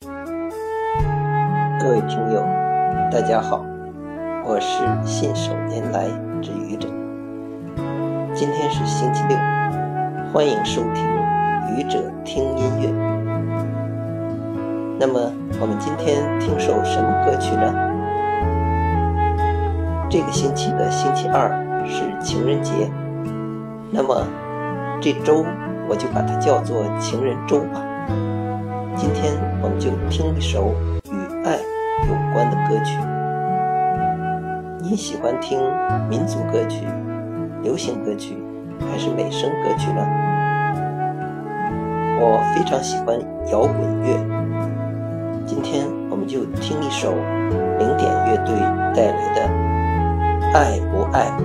各位听友，大家好，我是信手拈来之愚者。今天是星期六，欢迎收听愚者听音乐。那么，我们今天听首什么歌曲呢？这个星期的星期二是情人节，那么这周我就把它叫做情人周吧。今天我们就听一首与爱有关的歌曲。你喜欢听民族歌曲、流行歌曲还是美声歌曲呢？我非常喜欢摇滚乐。今天我们就听一首零点乐队带来的《爱不爱我》。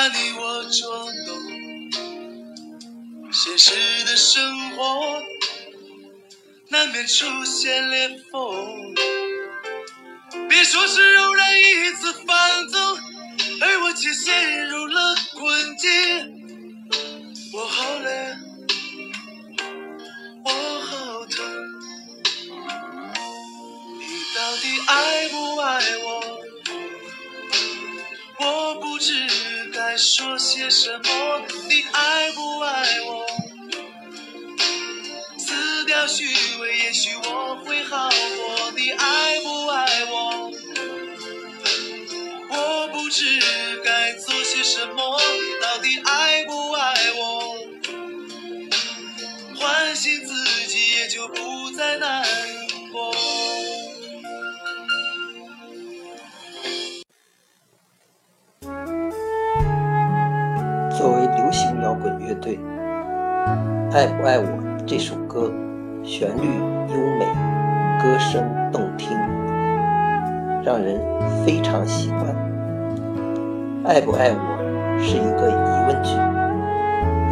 把你我捉弄，现实的生活难免出现裂缝。别说是偶然一次放纵，而我却陷入了困境。我好说些什么。你爱不爱我？撕掉虚伪，也许我会好过。你爱不爱我？我不知该做些什么。爱不爱我》这首歌，旋律优美，歌声动听，让人非常喜欢。爱不爱我是一个疑问句，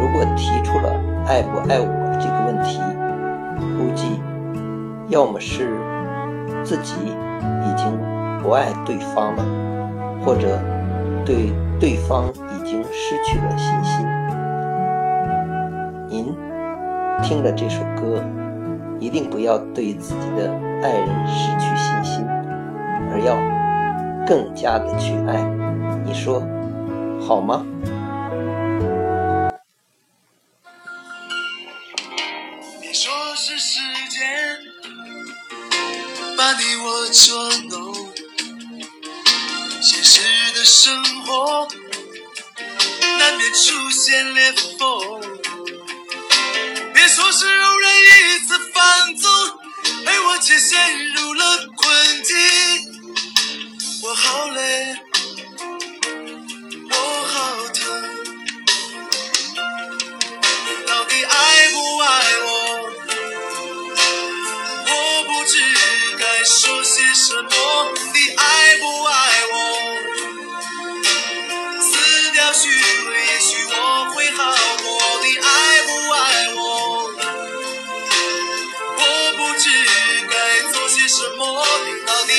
如果提出了爱不爱我这个问题，估计要么是自己已经不爱对方了，或者对对方已经失去了信心。您听了这首歌，一定不要对自己的爱人失去信心，而要更加的去爱。你说好吗？你说是时间把你我捉弄，现实的生活难免出现裂缝。是偶然一次放纵，而我却陷入了困境。什么。你到底